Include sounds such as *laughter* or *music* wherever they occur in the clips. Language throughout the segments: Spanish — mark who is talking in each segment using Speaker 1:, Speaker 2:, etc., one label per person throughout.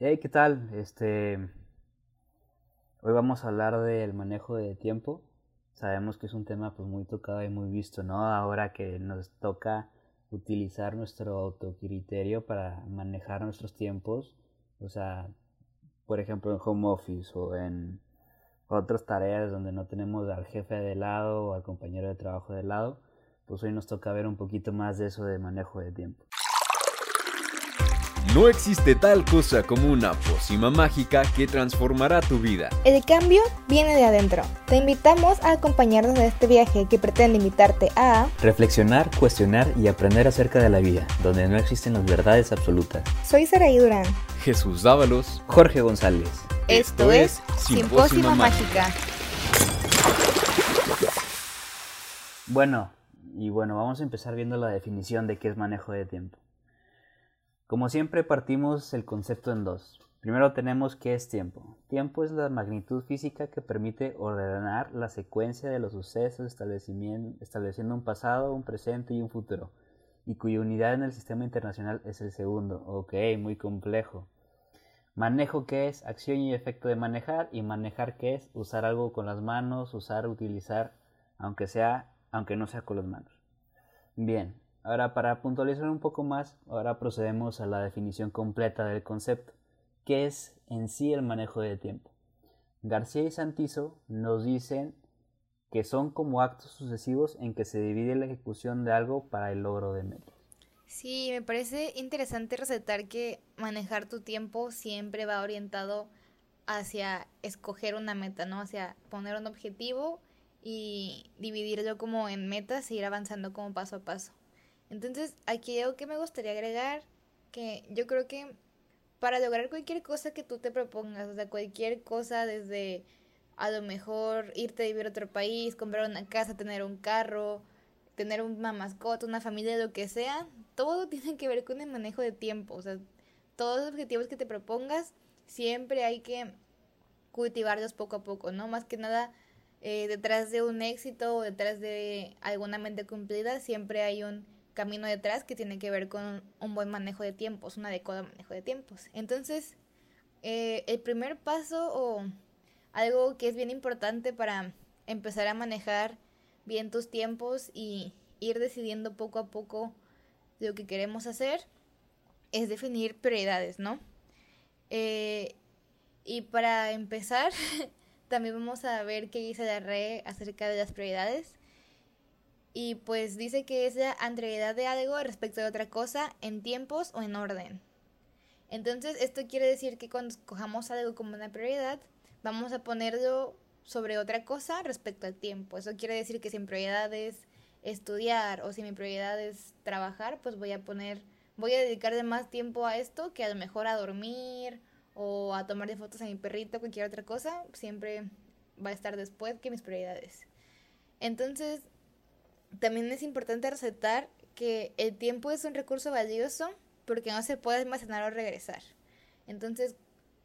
Speaker 1: Hey, ¿qué tal? Este, hoy vamos a hablar del manejo de tiempo. Sabemos que es un tema pues muy tocado y muy visto, ¿no? Ahora que nos toca utilizar nuestro autocriterio para manejar nuestros tiempos, o sea, por ejemplo en home office o en otras tareas donde no tenemos al jefe de lado o al compañero de trabajo de lado, pues hoy nos toca ver un poquito más de eso de manejo de tiempo.
Speaker 2: No existe tal cosa como una pócima mágica que transformará tu vida.
Speaker 3: El cambio viene de adentro. Te invitamos a acompañarnos en este viaje que pretende invitarte a
Speaker 4: reflexionar, cuestionar y aprender acerca de la vida, donde no existen las verdades absolutas.
Speaker 3: Soy Saraí Durán.
Speaker 2: Jesús Dávalos.
Speaker 4: Jorge González.
Speaker 3: Esto, es Simpósima Mágica.
Speaker 1: Bueno, y bueno, vamos a empezar viendo la definición de qué es manejo de tiempo. Como siempre partimos el concepto en dos. Primero tenemos qué es tiempo. Tiempo es la magnitud física que permite ordenar la secuencia de los sucesos estableciendo un pasado, un presente y un futuro, y cuya unidad en el sistema internacional es el segundo. Ok, muy complejo. Manejo qué es acción y efecto de manejar y manejar qué es usar algo con las manos, usar, utilizar, aunque sea, aunque no sea con las manos. Bien, Ahora, para puntualizar un poco más, ahora procedemos a la definición completa del concepto. ¿Qué es en sí el manejo de tiempo? García y Santizo nos dicen que son como actos sucesivos en que se divide la ejecución de algo para el logro de meta.
Speaker 3: Sí, me parece interesante resaltar que manejar tu tiempo siempre va orientado hacia escoger una meta, ¿no? Hacia poner un objetivo y dividirlo como en metas e ir avanzando como paso a paso. Entonces, aquí algo que me gustaría agregar, que yo creo que para lograr cualquier cosa que tú te propongas, o sea, cualquier cosa desde a lo mejor irte a vivir a otro país, comprar una casa, tener un carro, tener una mascota, una familia, lo que sea, todo *laughs* tiene que ver con el manejo de tiempo, o sea, todos los objetivos que te propongas, siempre hay que cultivarlos poco a poco, ¿no? Más que nada, eh, detrás de un éxito o detrás de alguna mente cumplida, siempre hay un camino detrás que tiene que ver con un buen manejo de tiempos, un adecuado manejo de tiempos. Entonces, eh, el primer paso o algo que es bien importante para empezar a manejar bien tus tiempos y ir decidiendo poco a poco lo que queremos hacer es definir prioridades, ¿no? Eh, y para empezar, *laughs* también vamos a ver qué dice la red acerca de las prioridades y pues dice que es la anterioridad de algo respecto de otra cosa en tiempos o en orden. Entonces esto quiere decir que cuando escojamos algo como una prioridad, vamos a ponerlo sobre otra cosa respecto al tiempo. Eso quiere decir que si mi prioridad es estudiar o si mi prioridad es trabajar, pues voy a poner, voy a dedicarle más tiempo a esto que a lo mejor a dormir o a tomar de fotos a mi perrito, cualquier otra cosa, siempre va a estar después que mis prioridades. Entonces, también es importante resaltar que el tiempo es un recurso valioso porque no se puede almacenar o regresar. Entonces,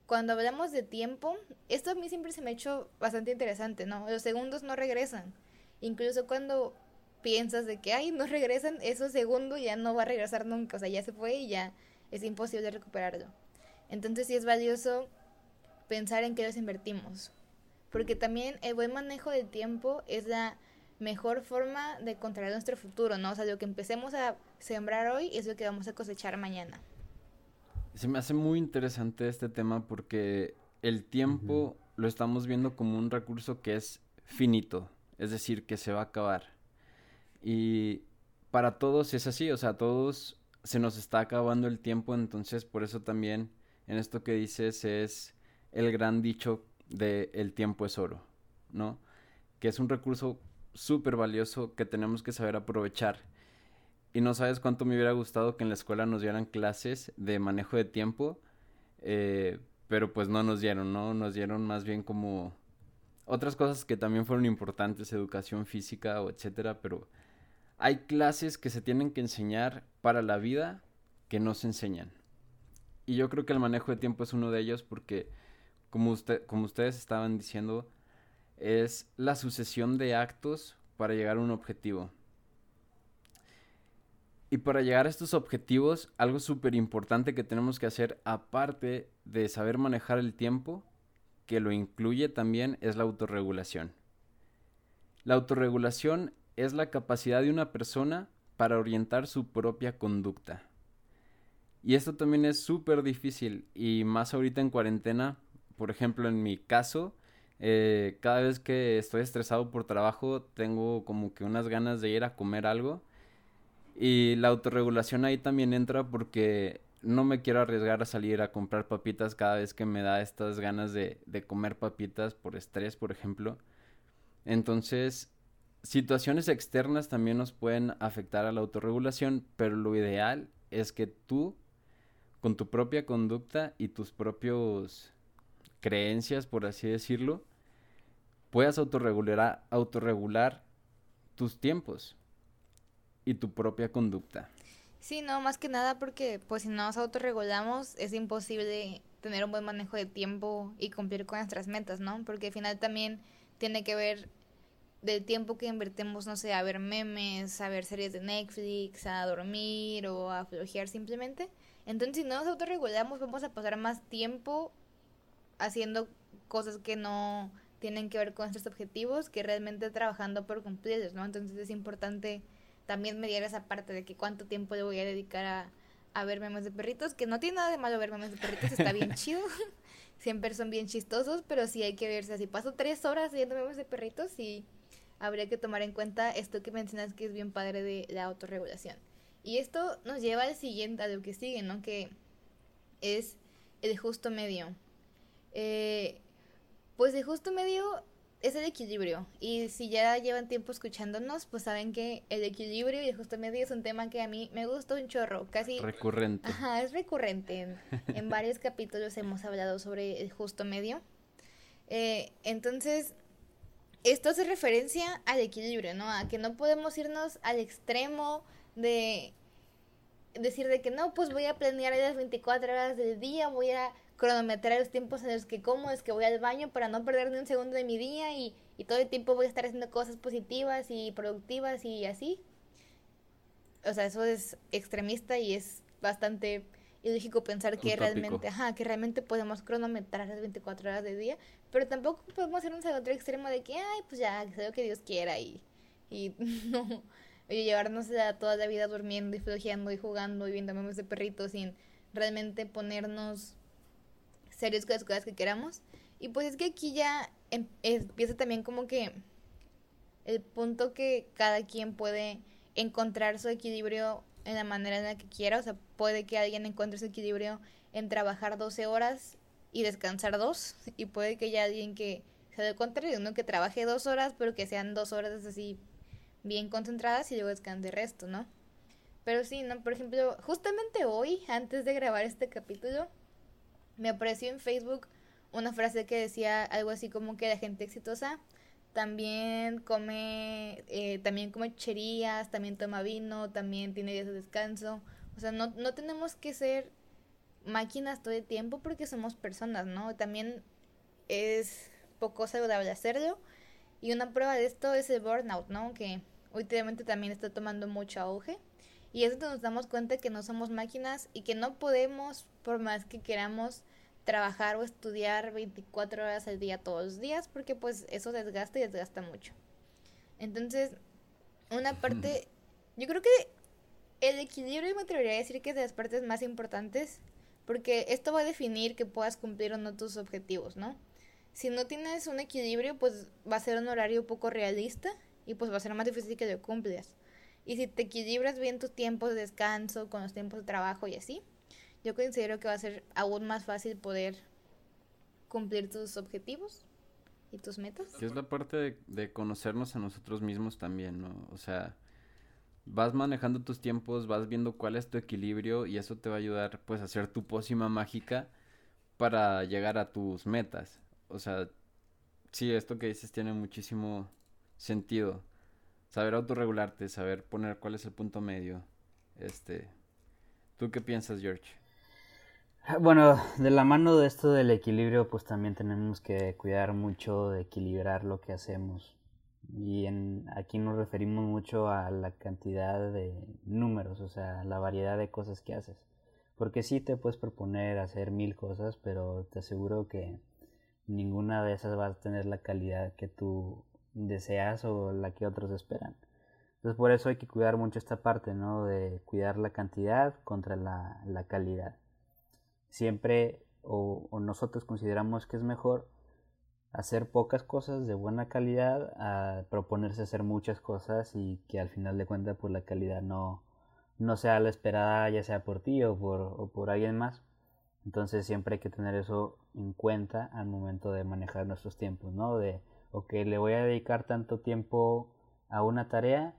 Speaker 3: cuando hablamos de tiempo, esto a mí siempre se me ha hecho bastante interesante, ¿no? Los segundos no regresan. Incluso cuando piensas de que, ay, no regresan, esos segundos ya no va a regresar nunca, o sea, ya se fue y ya es imposible recuperarlo. Entonces sí es valioso pensar en qué los invertimos. Porque también el buen manejo del tiempo es la mejor forma de controlar nuestro futuro, ¿no? O sea, lo que empecemos a sembrar hoy es lo que vamos a cosechar mañana.
Speaker 5: Se me hace muy interesante este tema porque el tiempo lo estamos viendo como un recurso que es finito, es decir, que se va a acabar. Y para todos es así, o sea, a todos se nos está acabando el tiempo, entonces por eso también en esto que dices es el gran dicho de el tiempo es oro, ¿no? Que es un recurso súper valioso que tenemos que saber aprovechar. Y no sabes cuánto me hubiera gustado que en la escuela nos dieran clases de manejo de tiempo, eh, pero pues no nos dieron, ¿no? Nos dieron más bien como otras cosas que también fueron importantes, educación física o etcétera, pero hay clases que se tienen que enseñar para la vida que no se enseñan. Y yo creo que el manejo de tiempo es uno de ellos porque, como, usted, como ustedes estaban diciendo, es la sucesión de actos para llegar a un objetivo. Y para llegar a estos objetivos, algo súper importante que tenemos que hacer, aparte de saber manejar el tiempo, que lo incluye también, es la autorregulación. La autorregulación es la capacidad de una persona para orientar su propia conducta. Y esto también es súper difícil y más ahorita en cuarentena, por ejemplo en mi caso, eh, cada vez que estoy estresado por trabajo tengo como que unas ganas de ir a comer algo y la autorregulación ahí también entra porque no me quiero arriesgar a salir a comprar papitas cada vez que me da estas ganas de, de comer papitas por estrés, por ejemplo. Entonces, situaciones externas también nos pueden afectar a la autorregulación, pero lo ideal es que tú, con tu propia conducta y tus propios creencias, por así decirlo, puedas autorregular, autorregular tus tiempos y tu propia conducta.
Speaker 3: Sí, no, más que nada porque pues si no nos autorregulamos es imposible tener un buen manejo de tiempo y cumplir con nuestras metas, ¿no? Porque al final también tiene que ver del tiempo que invertimos, no sé, a ver memes, a ver series de Netflix, a dormir o a flojear simplemente. Entonces, si no nos autorregulamos, vamos a pasar más tiempo haciendo cosas que no tienen que ver con nuestros objetivos que realmente trabajando por cumplirlos, ¿no? Entonces es importante también mediar esa parte de que cuánto tiempo le voy a dedicar a, a ver memes de perritos, que no tiene nada de malo ver memes de perritos, está bien *laughs* chido. *laughs* Siempre son bien chistosos, pero sí hay que verse. Si paso tres horas viendo memes de perritos, sí habría que tomar en cuenta esto que mencionas que es bien padre de la autorregulación. Y esto nos lleva al siguiente, a lo que sigue, ¿no? Que es el justo medio. Eh, pues el justo medio es el equilibrio. Y si ya llevan tiempo escuchándonos, pues saben que el equilibrio y el justo medio es un tema que a mí me gusta un chorro, casi...
Speaker 5: Recurrente.
Speaker 3: Ajá, es recurrente. En, en varios *laughs* capítulos hemos hablado sobre el justo medio. Eh, entonces, esto hace referencia al equilibrio, ¿no? A que no podemos irnos al extremo de decir de que no, pues voy a planear las 24 horas del día, voy a cronometrar los tiempos en los que como, es que voy al baño para no perder ni un segundo de mi día y, y todo el tiempo voy a estar haciendo cosas positivas y productivas y así. O sea, eso es extremista y es bastante ilógico pensar que realmente, ajá, que realmente podemos cronometrar las 24 horas del día, pero tampoco podemos irnos al otro extremo de que, ay, pues ya, que sea lo que Dios quiera y, y *laughs* no, oye, llevarnos a toda la vida durmiendo y flojeando y jugando y viendo memes de perritos sin realmente ponernos serios con las cosas que queramos. Y pues es que aquí ya em, empieza también como que el punto que cada quien puede encontrar su equilibrio en la manera en la que quiera. O sea, puede que alguien encuentre su equilibrio en trabajar 12 horas y descansar dos. Y puede que haya alguien que se dé contrario, uno que trabaje dos horas, pero que sean dos horas así bien concentradas y luego descanse el resto, ¿no? Pero sí, ¿no? Por ejemplo, justamente hoy, antes de grabar este capítulo, me apareció en Facebook una frase que decía algo así como que la gente exitosa también come, eh, también come cherías, también toma vino, también tiene días de descanso. O sea, no, no tenemos que ser máquinas todo el tiempo porque somos personas, ¿no? También es poco saludable hacerlo. Y una prueba de esto es el burnout, ¿no? Que últimamente también está tomando mucho auge. Y es donde nos damos cuenta que no somos máquinas y que no podemos, por más que queramos, trabajar o estudiar 24 horas al día todos los días porque pues eso desgasta y desgasta mucho. Entonces, una parte, yo creo que el equilibrio me atrevería a decir que es de las partes más importantes porque esto va a definir que puedas cumplir o no tus objetivos, ¿no? Si no tienes un equilibrio, pues va a ser un horario poco realista y pues va a ser más difícil que lo cumplas. Y si te equilibras bien tus tiempos de descanso con los tiempos de trabajo y así, yo considero que va a ser aún más fácil poder cumplir tus objetivos y tus metas.
Speaker 5: Que es la parte de, conocernos a nosotros mismos también, ¿no? O sea, vas manejando tus tiempos, vas viendo cuál es tu equilibrio y eso te va a ayudar pues a hacer tu pócima mágica para llegar a tus metas. O sea, sí, esto que dices tiene muchísimo sentido. Saber autorregularte, saber poner cuál es el punto medio. Este, ¿tú qué piensas, George?
Speaker 1: Bueno, de la mano de esto del equilibrio, pues también tenemos que cuidar mucho de equilibrar lo que hacemos Y en, aquí nos referimos mucho a la cantidad de números, o sea, la variedad de cosas que haces. Porque sí te puedes proponer hacer mil cosas, pero te aseguro que ninguna de esas va a tener la calidad que tú deseas o la que otros esperan. Entonces por eso hay que cuidar mucho esta parte, ¿no? De cuidar la cantidad contra la, la calidad. Siempre o, nosotros consideramos que es mejor hacer pocas cosas de buena calidad a proponerse hacer muchas cosas y que al final de cuentas pues la calidad no, no sea la esperada ya sea por ti o por, o por alguien más. Entonces siempre hay que tener eso en cuenta al momento de manejar nuestros tiempos, ¿no? De, ok, le voy a dedicar tanto tiempo a una tarea,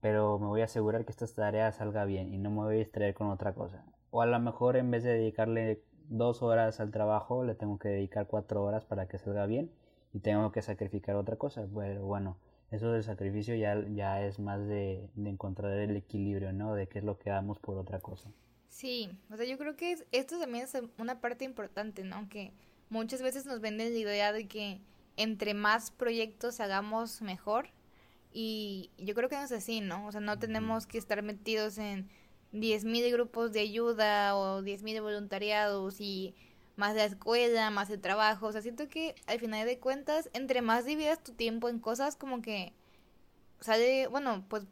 Speaker 1: pero me voy a asegurar que esta tarea salga bien y no me voy a distraer con otra cosa. O a lo mejor en vez de dedicarle dos horas al trabajo, le tengo que dedicar cuatro horas para que salga bien y tengo que sacrificar otra cosa. Pero bueno, eso del sacrificio ya, ya es más de, de encontrar el equilibrio, ¿no? De qué es lo que damos por otra cosa.
Speaker 3: Sí, o sea, yo creo que esto también es una parte importante, ¿no? Que muchas veces nos venden la idea de que entre más proyectos hagamos mejor y yo creo que no es así, ¿no? O sea, no tenemos que estar metidos en 10.000 grupos de ayuda o 10.000 voluntariados y más de la escuela, más de trabajo. O sea, siento que al final de cuentas, entre más dividas tu tiempo en cosas, como que sale, bueno, pues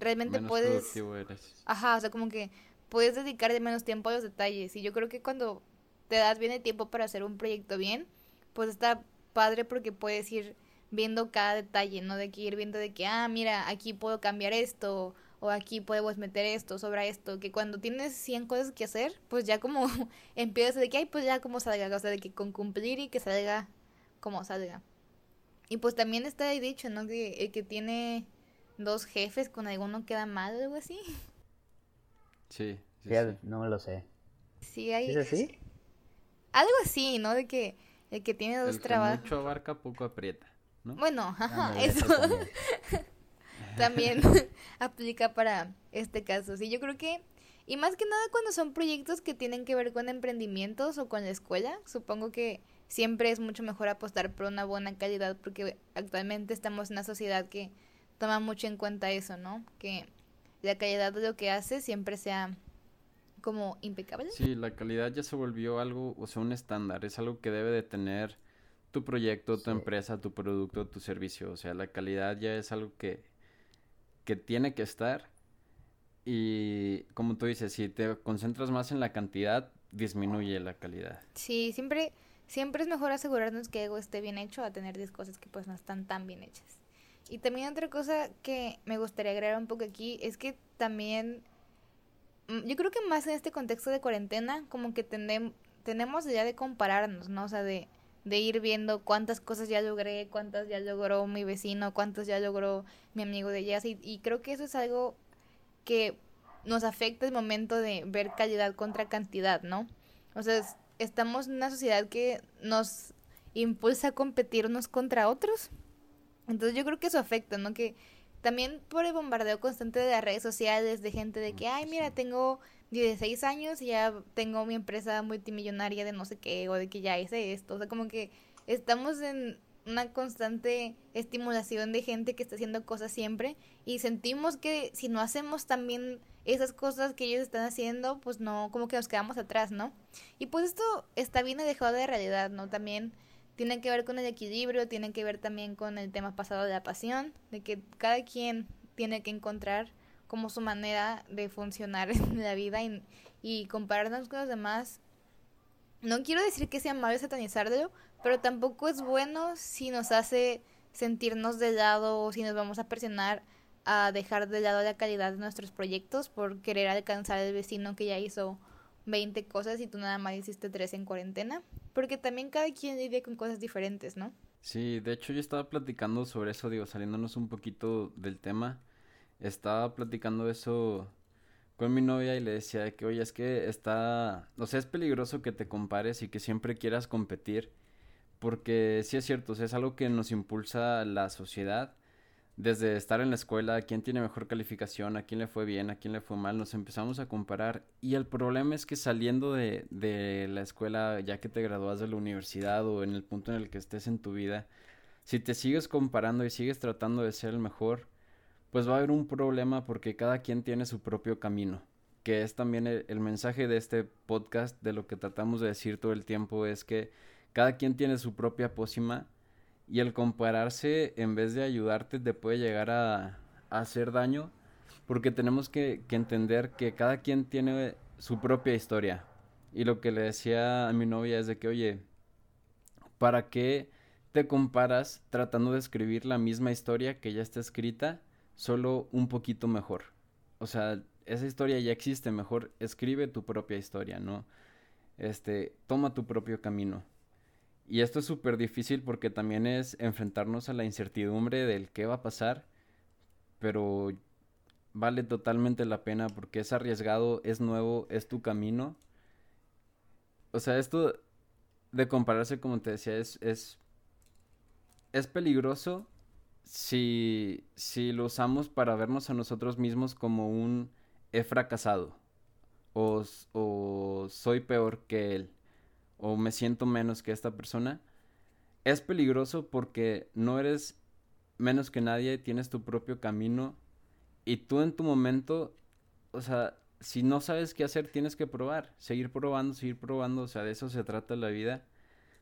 Speaker 3: realmente
Speaker 5: Menos
Speaker 3: puedes...
Speaker 5: eres.
Speaker 3: Ajá, o sea, como que puedes dedicarle menos tiempo a los detalles. Y yo creo que cuando te das bien el tiempo para hacer un proyecto bien, pues está padre porque puedes ir viendo cada detalle, ¿no? De que ir viendo de que, ah, mira, aquí puedo cambiar esto, o aquí podemos meter esto, sobra esto, que cuando tienes 100 cosas que hacer, pues ya como *laughs* empiezas de que, ay, pues ya como salga, o sea, de que con cumplir y que salga como salga. Y pues también está ahí dicho, ¿no? Que el que tiene dos jefes con alguno queda mal o algo así.
Speaker 5: Sí, sí.
Speaker 1: no me lo sé.
Speaker 3: Sí, hay...
Speaker 1: ¿Es así?
Speaker 3: Algo así, ¿no? De que el que tiene dos
Speaker 5: El que
Speaker 3: trabajos.
Speaker 5: mucho abarca, poco aprieta, ¿no?
Speaker 3: Bueno, ajá,
Speaker 1: Ándale,
Speaker 3: eso *laughs*
Speaker 1: también.
Speaker 3: también *laughs* aplica para este caso. Sí, yo creo que, y más que nada cuando son proyectos que tienen que ver con emprendimientos o con la escuela, supongo que siempre es mucho mejor apostar por una buena calidad porque actualmente estamos en una sociedad que toma mucho en cuenta eso, ¿no? Que la calidad de lo que hace siempre sea como impecable.
Speaker 5: Sí, la calidad ya se volvió algo, o sea, un estándar, es algo que debe de tener tu proyecto, tu
Speaker 1: Sí.
Speaker 5: empresa, tu producto, tu servicio, o sea, la calidad ya es algo que, que tiene que estar y como tú dices, si te concentras más en la cantidad, disminuye la calidad.
Speaker 3: Sí, siempre, siempre es mejor asegurarnos que algo esté bien hecho a tener 10 cosas que pues no están tan bien hechas. Y también otra cosa que me gustaría agregar un poco aquí es que también, yo creo que más en este contexto de cuarentena, como que tendem- tenemos idea de compararnos, ¿no? O sea, de, de ir viendo cuántas cosas ya logré, cuántas ya logró mi vecino, cuántas ya logró mi amigo de jazz. Y, creo que eso es algo que nos afecta el momento de ver calidad contra cantidad, ¿no? O sea, es- estamos en una sociedad que nos impulsa a competir unos contra otros. Entonces yo creo que eso afecta, ¿no? Que también por el bombardeo constante de las redes sociales, de gente de que, ay, mira, tengo 16 años y ya tengo mi empresa multimillonaria de no sé qué, o de que ya hice esto. O sea, como que estamos en una constante estimulación de gente que está haciendo cosas siempre y sentimos que si no hacemos también esas cosas que ellos están haciendo, pues no, como que nos quedamos atrás, ¿no? Y pues esto está bien alejado de realidad, ¿no? También tiene que ver con el equilibrio, tiene que ver también con el tema pasado de la pasión, de que cada quien tiene que encontrar como su manera de funcionar *laughs* en la vida y, compararnos con los demás. No quiero decir que sea malo satanizarlo, pero tampoco es bueno si nos hace sentirnos de lado o si nos vamos a presionar a dejar de lado la calidad de nuestros proyectos por querer alcanzar al vecino que ya hizo 20 cosas y tú nada más hiciste 3 en cuarentena. Porque también cada quien lidia con cosas diferentes, ¿no?
Speaker 5: Sí, de hecho yo estaba platicando sobre eso, digo, saliéndonos un poquito del tema, estaba platicando eso con mi novia y le decía que, oye, es que está, o sea, es peligroso que te compares y que siempre quieras competir, porque sí es cierto, o sea, es algo que nos impulsa la sociedad, desde estar en la escuela, quién tiene mejor calificación, a quién le fue bien, a quién le fue mal, nos empezamos a comparar. Y el problema es que saliendo de, de la escuela, ya que te gradúas de la universidad o en el punto en el que estés en tu vida, Si te sigues comparando y sigues tratando de ser el mejor, pues va a haber un problema porque cada quien tiene su propio camino, que es también el, el mensaje de este podcast, de lo que tratamos de decir todo el tiempo, es que cada quien tiene su propia pócima y el compararse en vez de ayudarte te puede llegar a, hacer daño porque tenemos que, que, entender que cada quien tiene su propia historia. Y lo que le decía a mi novia es de que, oye, ¿para qué te comparas tratando de escribir la misma historia que ya está escrita, solo un poquito mejor? O sea, esa historia ya existe, mejor escribe tu propia historia, ¿no? Este, toma tu propio camino. Y esto es súper difícil porque también es enfrentarnos a la incertidumbre del qué va a pasar, pero vale totalmente la pena porque es arriesgado, es nuevo, es tu camino. O sea, esto de compararse, como te decía, es, es, es peligroso si, si lo usamos para vernos a nosotros mismos como un he fracasado o, o soy peor que él o me siento menos que esta persona, es peligroso porque no eres menos que nadie, tienes tu propio camino y tú en tu momento, o sea, si no sabes qué hacer, tienes que probar, seguir probando, seguir probando, o sea, de eso se trata la vida,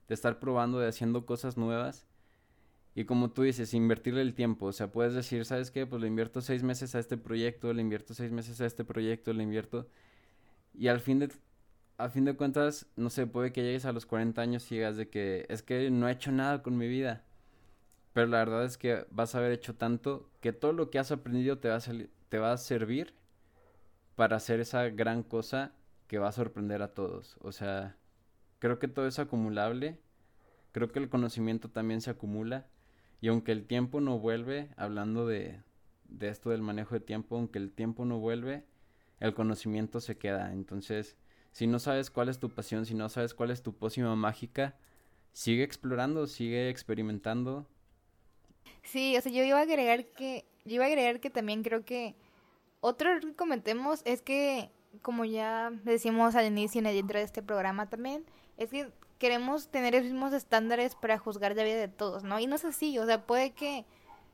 Speaker 5: de estar probando, de haciendo cosas nuevas. Y como tú dices, invertirle el tiempo, o sea, puedes decir, ¿sabes qué? Pues le invierto seis meses a este proyecto, le invierto seis meses a este proyecto, le invierto... Y al fin de, a fin de cuentas, no sé, puede que llegues a los 40 años y digas de que es que no he hecho nada con mi vida. Pero la verdad es que vas a haber hecho tanto que todo lo que has aprendido te va a, te va a servir para hacer esa gran cosa que va a sorprender a todos. O sea, creo que todo es acumulable. Creo que el conocimiento también se acumula. Y aunque el tiempo no vuelve, hablando de, de esto del manejo de tiempo, aunque el tiempo no vuelve, el conocimiento se queda. Entonces, si no sabes cuál es tu pasión, si no sabes cuál es tu pócima mágica, sigue explorando, sigue experimentando.
Speaker 3: Sí, o sea, yo iba a agregar que, yo iba a agregar que también creo que otro error que cometemos es que, como ya decimos al inicio y dentro de este programa también, es que queremos tener los mismos estándares para juzgar la vida de todos, ¿no? Y no es así, o sea, puede que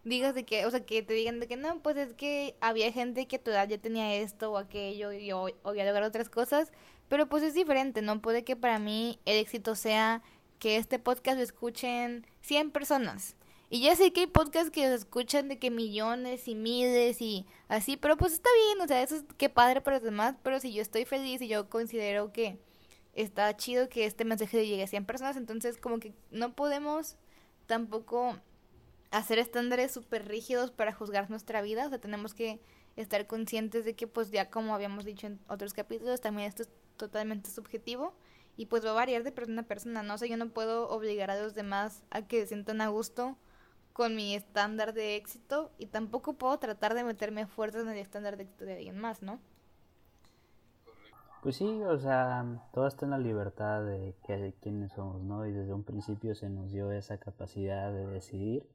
Speaker 3: digas de que, o sea, que te digan de que no, pues es que había gente que a tu edad ya tenía esto o aquello y hoy voy a lograr otras cosas, pero pues es diferente, ¿no? Puede que para mí el éxito sea que este podcast lo escuchen 100 personas. Y ya sé que hay podcasts que lo escuchan de que millones y miles y así, pero pues está bien, o sea, eso es que padre para los demás, pero si yo estoy feliz y yo considero que está chido que este mensaje llegue a 100 personas, entonces como que no podemos tampoco hacer estándares súper rígidos para juzgar nuestra vida, o sea, tenemos que estar conscientes de que pues ya como habíamos dicho en otros capítulos, también esto es totalmente subjetivo y pues va a variar de persona a persona, ¿no? O sea, yo no puedo obligar a los demás a que se sientan a gusto con mi estándar de éxito y tampoco puedo tratar de meterme fuerzas en el estándar de éxito de alguien más, ¿no?
Speaker 1: Pues sí, o sea, todo está en la libertad de, que, de quiénes somos, ¿no? Y desde un principio se nos dio esa capacidad de decidir.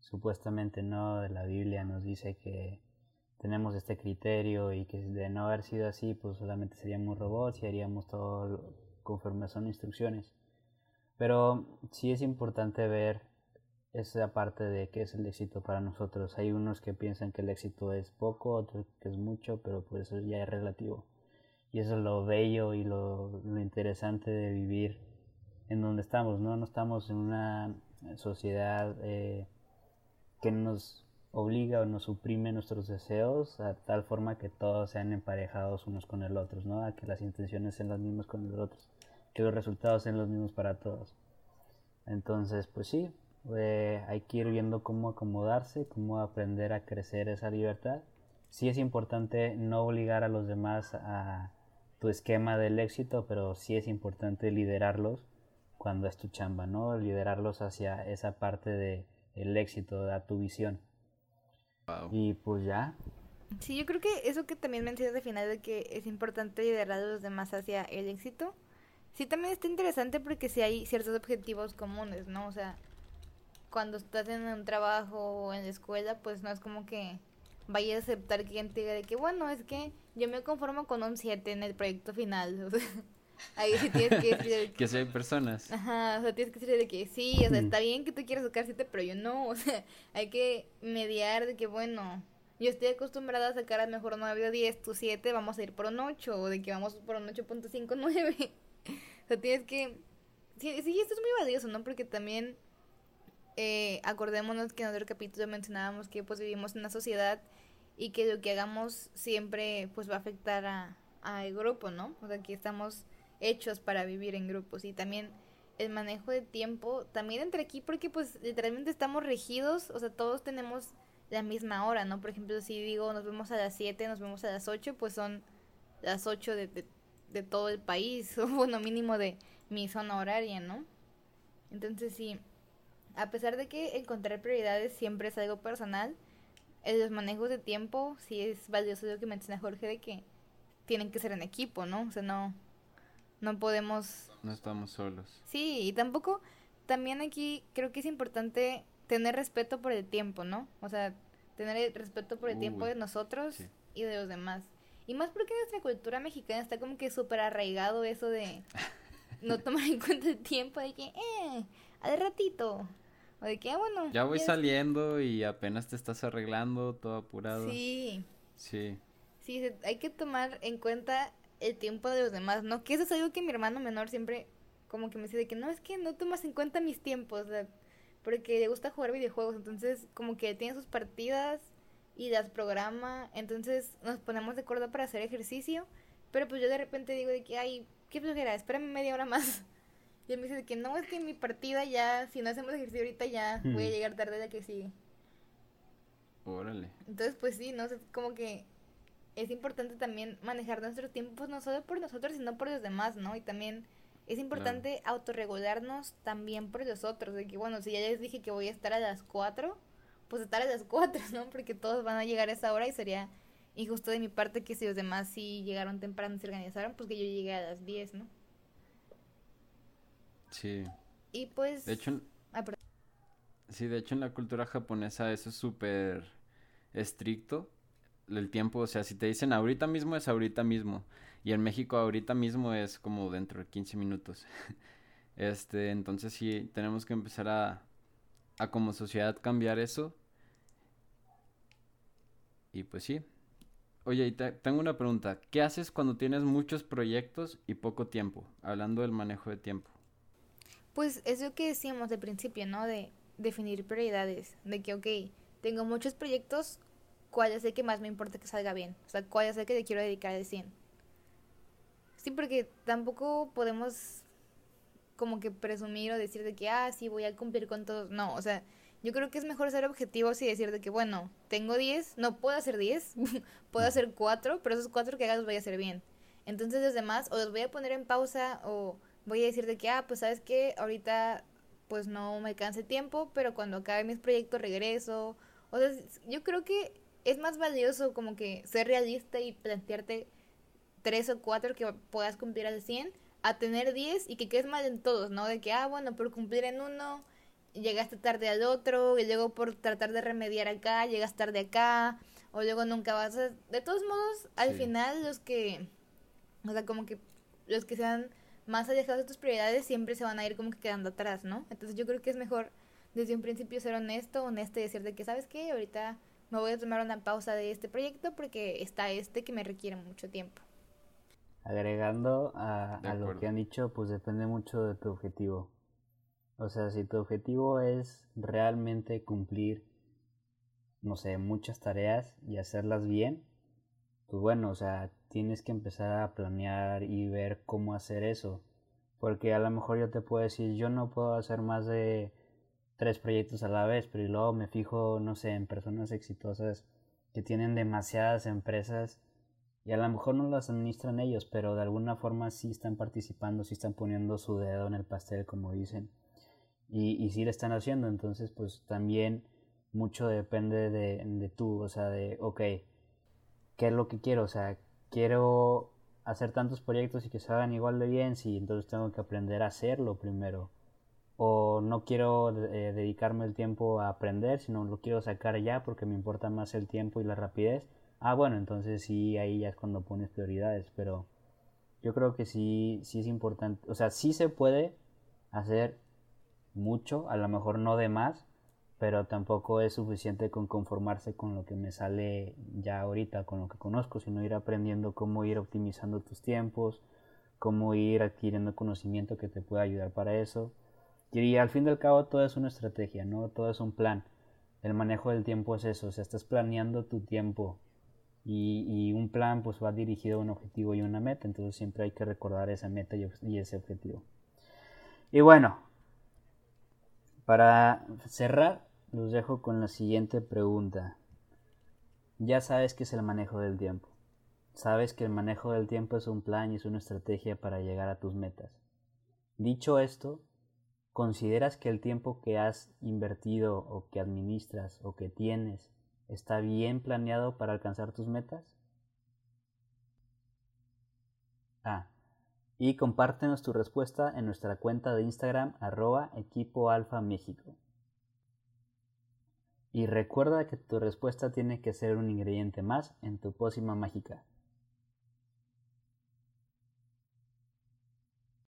Speaker 1: Supuestamente, ¿no? La Biblia nos dice que tenemos este criterio y que de no haber sido así, pues solamente seríamos robots y haríamos todo conforme son instrucciones. Pero sí es importante ver esa parte de qué es el éxito para nosotros. Hay unos que piensan que el éxito es poco, otros que es mucho, pero pues eso ya es relativo. Y eso es lo bello y lo, lo interesante de vivir en donde estamos, ¿no? No estamos en una sociedad eh, que nos obliga o nos suprime nuestros deseos a tal forma que todos sean emparejados unos con el otro, ¿no? A que las intenciones sean las mismas con los otros, que los resultados sean los mismos para todos. Entonces, pues sí, eh, hay que ir viendo cómo acomodarse, cómo aprender a crecer esa libertad. Sí es importante no obligar a los demás a tu esquema del éxito, pero sí es importante liderarlos cuando es tu chamba, ¿no? Liderarlos hacia esa parte de el éxito, a tu visión. Y pues ya.
Speaker 3: Sí, yo creo que eso que también mencionas al final de que es importante liderar a los demás hacia el éxito, sí también está interesante porque sí hay ciertos objetivos comunes, ¿no? O sea, cuando estás en un trabajo o en la escuela, pues no es como que vaya a aceptar que alguien te diga de que, bueno, es que yo me conformo con un 7 en el proyecto final. *laughs* ahí sí tienes que decir *laughs*
Speaker 5: que si hay personas.
Speaker 3: Ajá, o sea, tienes que decir de que sí, o sea, está bien que tú quieras sacar siete, pero yo no, *laughs* o sea, hay que mediar de que, bueno, yo estoy acostumbrada a sacar a mejor 9 o 10, tú 7, vamos a ir por un 8, o de que vamos por un 8.59. *laughs* o sea, tienes que... Sí, sí, esto es muy valioso, ¿no? Porque también eh, acordémonos que en otro capítulo mencionábamos que pues vivimos en una sociedad y que lo que hagamos siempre pues va a afectar a, al grupo, ¿no? O sea, que estamos hechos para vivir en grupos y también el manejo de tiempo también entre aquí porque pues literalmente estamos regidos, o sea, todos tenemos la misma hora, ¿no? Por ejemplo, si digo nos vemos a las 7, nos vemos a las 8, pues son las 8 de, de, de todo el país, *laughs* o bueno, mínimo de mi zona horaria, ¿no? Entonces sí, a pesar de que encontrar prioridades siempre es algo personal, en los manejos de tiempo sí es valioso lo que menciona Jorge de que tienen que ser en equipo, ¿no? O sea, no, no podemos...
Speaker 5: No estamos solos.
Speaker 3: Sí, y tampoco, también aquí creo que es importante tener respeto por el tiempo, ¿no? O sea, tener el respeto por el tiempo de nosotros
Speaker 5: sí.
Speaker 3: y de los demás. Y más porque en nuestra cultura mexicana está como que súper arraigado eso de *laughs* no tomar en cuenta el tiempo, de que, eh, al ratito. O de que, ah, bueno.
Speaker 5: Ya voy saliendo y apenas te estás arreglando, todo apurado.
Speaker 3: Sí,
Speaker 5: Sí.
Speaker 3: sí, hay que tomar en cuenta el tiempo de los demás, ¿no? Que eso es algo que mi hermano menor siempre como que me dice de que no, es que no tomas en cuenta mis tiempos, sea, porque le gusta jugar videojuegos, entonces como que tiene sus partidas y las programa, entonces nos ponemos de acuerdo para hacer ejercicio, pero pues yo de repente digo de que, ay, qué flojera, espérame media hora más. *laughs* Y él me dice de que no, es que en mi partida ya, si no hacemos ejercicio ahorita ya voy a llegar tarde a la que sigue.
Speaker 5: Órale.
Speaker 3: Entonces, pues sí, ¿no? Sea, como que es importante también manejar nuestros tiempos no solo por nosotros, sino por los demás, ¿no? Y también es importante autorregularnos también por los otros. De que, bueno, si ya les dije que voy a estar a las 4, pues estar a las 4, ¿no? Porque todos van a llegar a esa hora y sería injusto de mi parte que si los demás sí llegaron temprano y se organizaron, pues que yo llegué a las 10, ¿no?
Speaker 5: Sí.
Speaker 3: Y pues...
Speaker 5: De hecho,
Speaker 3: Ah,
Speaker 5: sí, de hecho en la cultura japonesa eso es súper estricto. El tiempo, o sea, si te dicen ahorita mismo es ahorita mismo. Y en México ahorita mismo es como dentro de 15 minutos. *laughs* Este, entonces sí, tenemos que empezar a, a como sociedad cambiar eso. Y pues sí. Oye, y te- tengo una pregunta. ¿Qué haces cuando tienes muchos proyectos y poco tiempo? Hablando del manejo de tiempo.
Speaker 3: Pues es lo que decíamos al principio, ¿no? De definir prioridades. De que, ok, tengo muchos proyectos, ¿cuál es el que más me importa que salga bien? O sea, ¿cuál es el que le quiero dedicar al 100? Sí, porque tampoco podemos como que presumir o decir de que, ah, sí, voy a cumplir con todos. No, o sea, yo creo que es mejor ser objetivos y decir de que, bueno, tengo 10, no puedo hacer 10, *laughs* puedo hacer 4, pero esos 4 que haga los voy a hacer bien. Entonces los demás o los voy a poner en pausa o voy a decir de que, ah, pues sabes que ahorita pues no me alcance tiempo, pero cuando acabe mis proyectos regreso. O sea, yo creo que es más valioso como que ser realista y plantearte tres o cuatro que puedas cumplir al 100 a tener 10 y que quedes mal en todos, ¿no? De que, ah, bueno, por cumplir en uno, llegaste tarde al otro, y luego por tratar de remediar acá, llegas tarde acá, o luego nunca vas a... De todos modos, al
Speaker 5: Sí.
Speaker 3: final los que, o sea, como que los que sean más alejados de tus prioridades siempre se van a ir como que quedando atrás, ¿no? Entonces yo creo que es mejor desde un principio ser honesto, honesto y decir de que, ¿sabes qué? Ahorita me voy a tomar una pausa de este proyecto porque está este que me requiere mucho tiempo.
Speaker 1: Agregando a, a lo que han dicho, pues depende mucho de tu objetivo. O sea, si tu objetivo es realmente cumplir, no sé, muchas tareas y hacerlas bien, pues bueno, o sea, tienes que empezar a planear y ver cómo hacer eso. Porque a lo mejor yo te puedo decir, yo no puedo hacer más de tres proyectos a la vez, pero y luego me fijo, no sé, en personas exitosas que tienen demasiadas empresas y a lo mejor no las administran ellos, pero de alguna forma sí están participando, sí están poniendo su dedo en el pastel, como dicen. Y, sí lo están haciendo, entonces pues también mucho depende de, de tú, o sea, de, ok, ¿qué es lo que quiero? O sea, quiero hacer tantos proyectos y que se hagan igual de bien, sí, entonces tengo que aprender a hacerlo primero. O no quiero eh, dedicarme el tiempo a aprender, sino lo quiero sacar ya porque me importa más el tiempo y la rapidez. Ah, bueno, entonces sí, ahí ya es cuando pones prioridades, pero Yo creo que sí, sí es importante. O sea, sí se puede hacer mucho, a lo mejor no de más, pero tampoco es suficiente con conformarse con lo que me sale ya ahorita, con lo que conozco, sino ir aprendiendo cómo ir optimizando tus tiempos, cómo ir adquiriendo conocimiento que te pueda ayudar para eso. Y al fin y al cabo todo es una estrategia, ¿no? Todo es un plan. El manejo del tiempo es eso, o estás planeando tu tiempo y, un plan pues va dirigido a un objetivo y una meta, entonces siempre hay que recordar esa meta y, ese objetivo. Y bueno, para cerrar, los dejo con la siguiente pregunta. Ya sabes qué es el manejo del tiempo. Sabes que el manejo del tiempo es un plan y es una estrategia para llegar a tus metas. Dicho esto, ¿consideras que el tiempo que has invertido o que administras o que tienes está bien planeado para alcanzar tus metas? Ah, y compártenos tu respuesta en nuestra cuenta de Instagram arroba equipo alfa México. Y recuerda que tu respuesta tiene que ser un ingrediente más en tu pócima mágica.